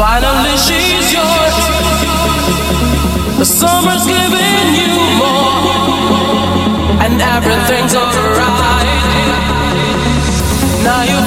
Finally, she's yours. The summer's giving you more, and everything's alright. Now you're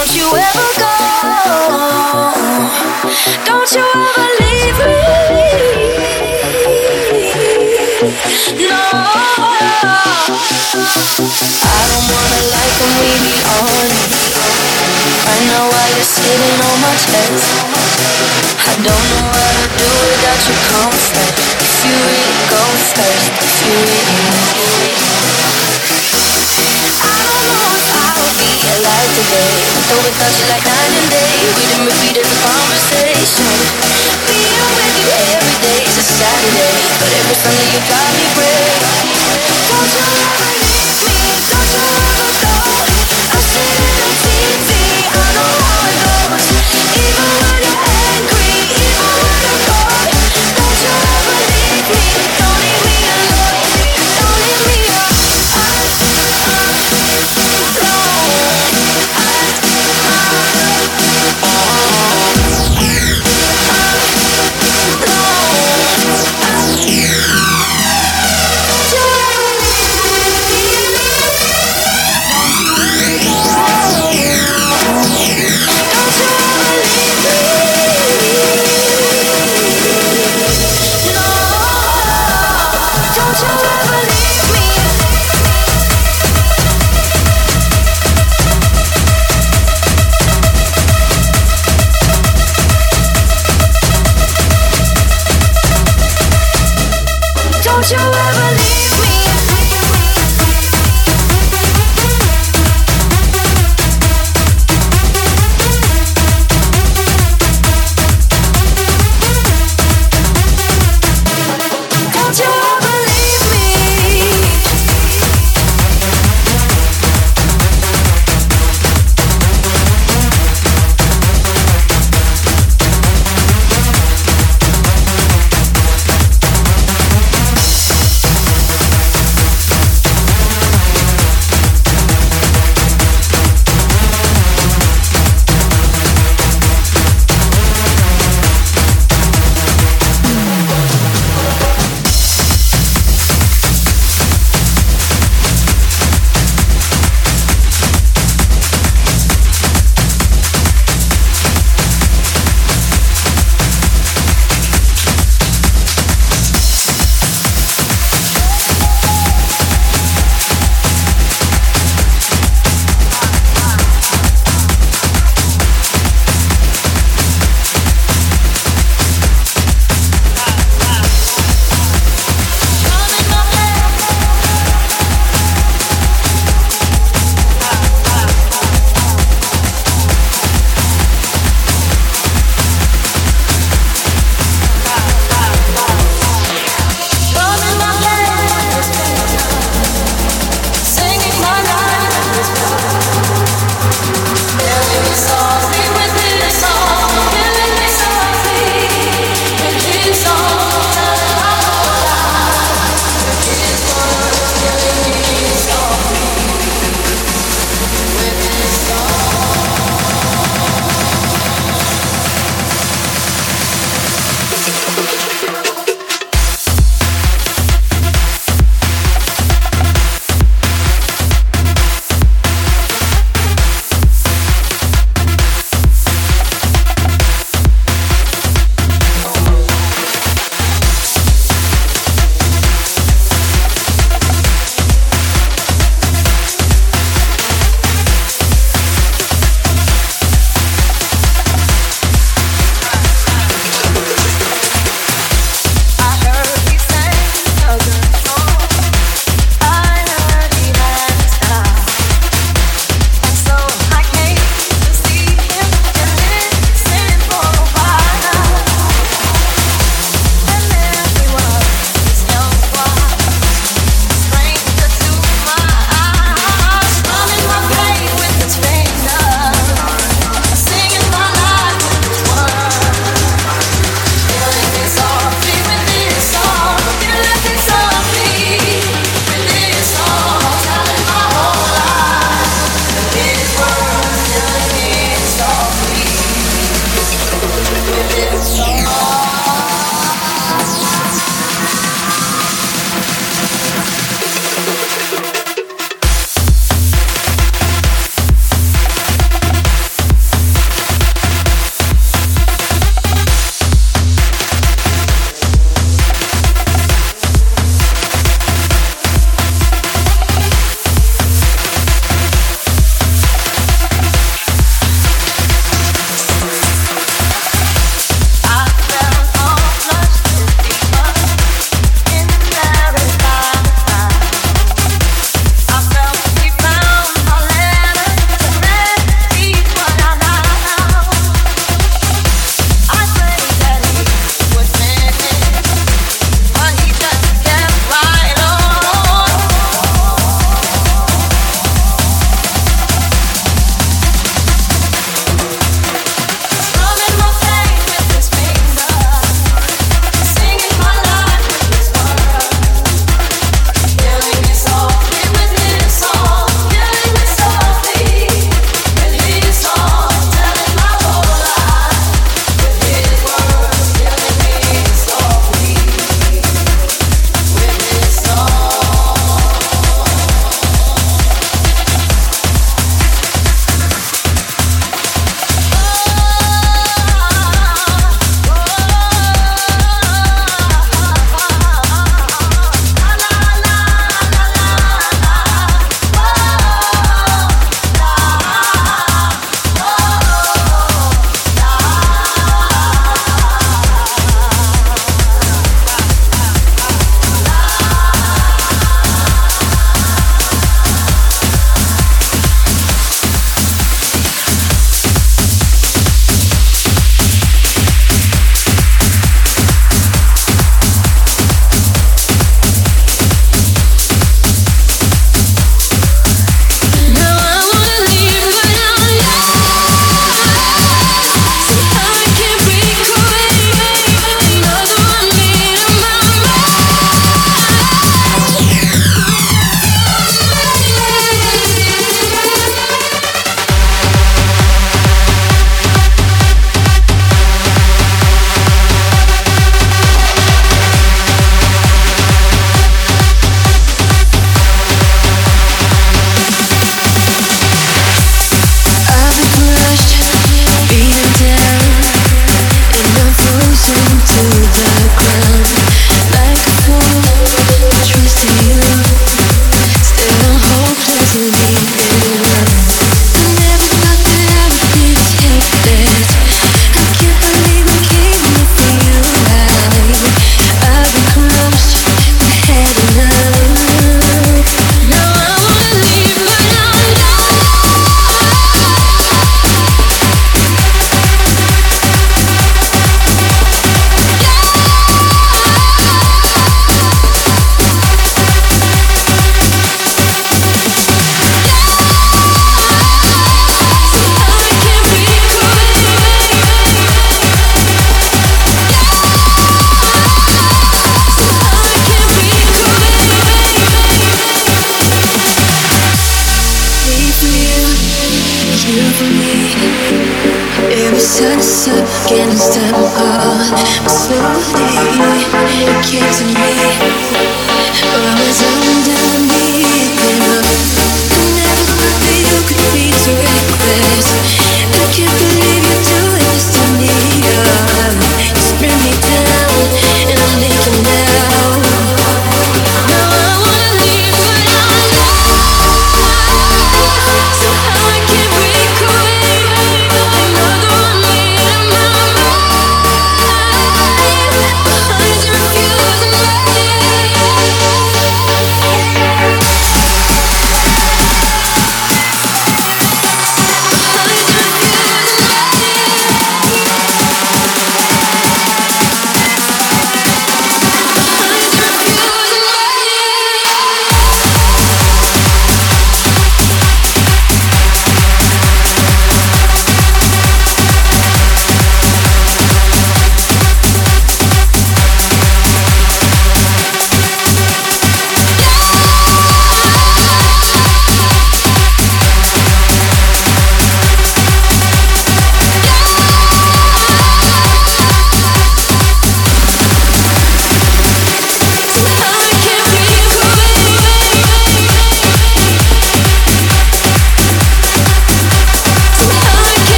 Don't you ever go. Don't you ever leave me. No. I don't wanna like when we be on. Right now while you're sitting on my chest, I don't know how to do without your comfort. If you really go first, if you really, if you alive today. So we touch it like night and day. We the movie, there's a conversation. Being with you every day is a Saturday, but every Sunday you drive me crazy. Don't you ever leave me? Don't you ever go? I've seen it on TV. I know.